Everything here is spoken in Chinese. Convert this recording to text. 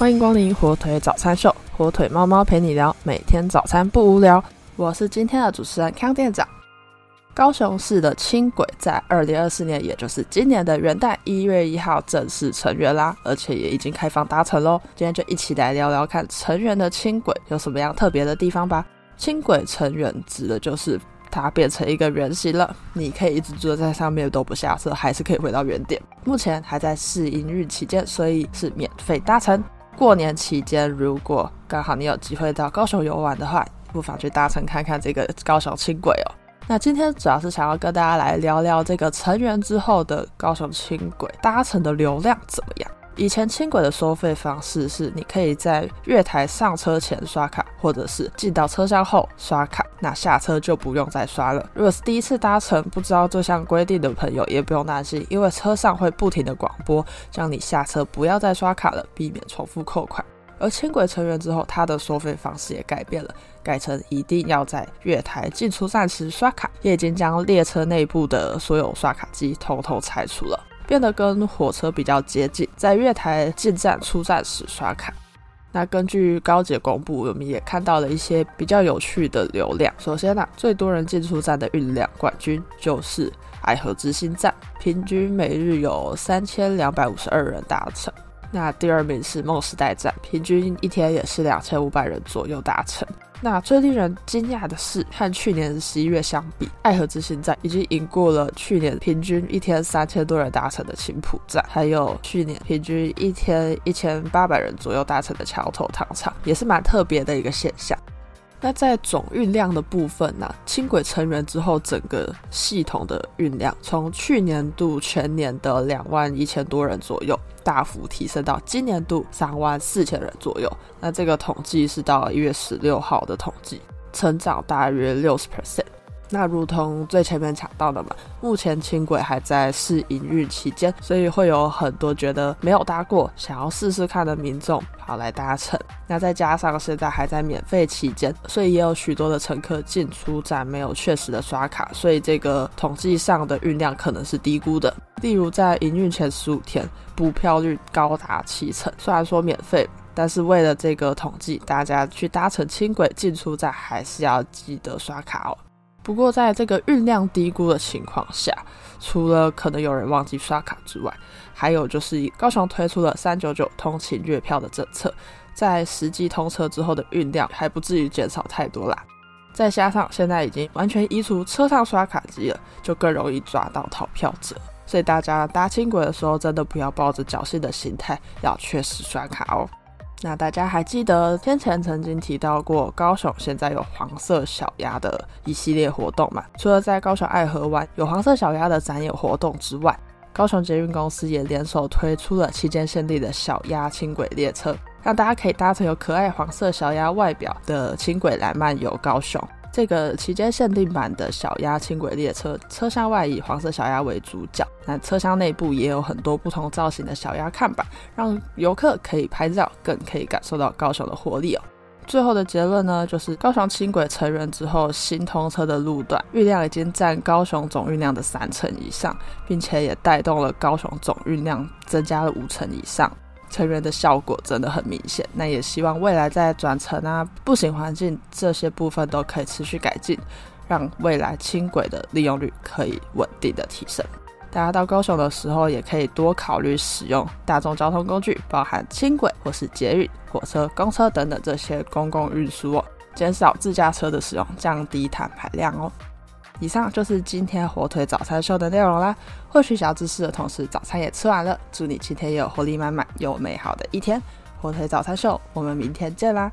欢迎光临火腿早餐秀，火腿猫猫陪你聊，每天早餐不无聊。我是今天的主持人康店长。高雄市的轻轨在二零二四年，也就是今年的元旦一月一号正式成员啦，而且也已经开放搭乘喽。今天就一起来聊聊看成员的轻轨有什么样特别的地方吧。轻轨成员指的就是它变成一个圆形了，你可以一直坐在上面都不下车，还是可以回到原点。目前还在试营运期间，所以是免费搭乘。过年期间，如果刚好你有机会到高雄游玩的话，不妨去搭乘看看这个高雄轻轨哦。那今天主要是想要跟大家来聊聊这个成员之后的高雄轻轨搭乘的流量怎么样。以前轻轨的收费方式是，你可以在月台上车前刷卡，或者是进到车厢后刷卡，那下车就不用再刷了。如果是第一次搭乘不知道这项规定的朋友，也不用担心，因为车上会不停的广播，叫你下车不要再刷卡了，避免重复扣款。而轻轨成员之后，它的收费方式也改变了，改成一定要在月台进出站时刷卡，也已经将列车内部的所有刷卡机统统拆除了。变得跟火车比较接近，在月台进站出站时刷卡。那根据高捷公布，我们也看到了一些比较有趣的流量。首先呢，最多人进出站的运量冠军就是爱河之星站，平均每日有三千两百五十二人搭乘。那第二名是梦时代站，平均一天也是两千五百人左右达成。那最令人惊讶的是，和去年十一月相比，爱河之星站已经赢过了去年平均一天三千多人达成的青浦站，还有去年平均一天一千八百人左右达成的桥头糖厂，也是蛮特别的一个现象。那在总运量的部分呢？轻轨成员之后，整个系统的运量从去年度全年的两万一千多人左右，大幅提升到今年度三万四千人左右。那这个统计是到一月十六号的统计，成长大约六十 percent。那如同最前面讲到的嘛，目前轻轨还在试营运期间，所以会有很多觉得没有搭过、想要试试看的民众跑来搭乘。那再加上现在还在免费期间，所以也有许多的乘客进出站没有确实的刷卡，所以这个统计上的运量可能是低估的。例如在营运前十五天，补票率高达七成。虽然说免费，但是为了这个统计，大家去搭乘轻轨进出站还是要记得刷卡哦。不过，在这个运量低估的情况下，除了可能有人忘记刷卡之外，还有就是高雄推出了三九九通勤月票的政策，在实际通车之后的运量还不至于减少太多啦。再加上现在已经完全移除车上刷卡机了，就更容易抓到逃票者。所以大家搭轻轨的时候，真的不要抱着侥幸的心态，要确实刷卡哦。那大家还记得先前曾经提到过，高雄现在有黄色小鸭的一系列活动嘛？除了在高雄爱河湾有黄色小鸭的展演活动之外，高雄捷运公司也联手推出了期间限定的小鸭轻轨列车，让大家可以搭乘有可爱黄色小鸭外表的轻轨来漫游高雄。这个期间限定版的小鸭轻轨列车，车厢外以黄色小鸭为主角，那车厢内部也有很多不同造型的小鸭看板，让游客可以拍照，更可以感受到高雄的活力哦。最后的结论呢，就是高雄轻轨成人之后，新通车的路段运量已经占高雄总运量的三成以上，并且也带动了高雄总运量增加了五成以上。成员的效果真的很明显，那也希望未来在转乘啊、步行环境这些部分都可以持续改进，让未来轻轨的利用率可以稳定的提升。大家到高雄的时候，也可以多考虑使用大众交通工具，包含轻轨或是捷运、火车、公车等等这些公共运输哦，减少自驾车的使用，降低碳排量哦。以上就是今天火腿早餐秀的内容啦。获取小知识的同时，早餐也吃完了。祝你今天也有活力满满又美好的一天。火腿早餐秀，我们明天见啦！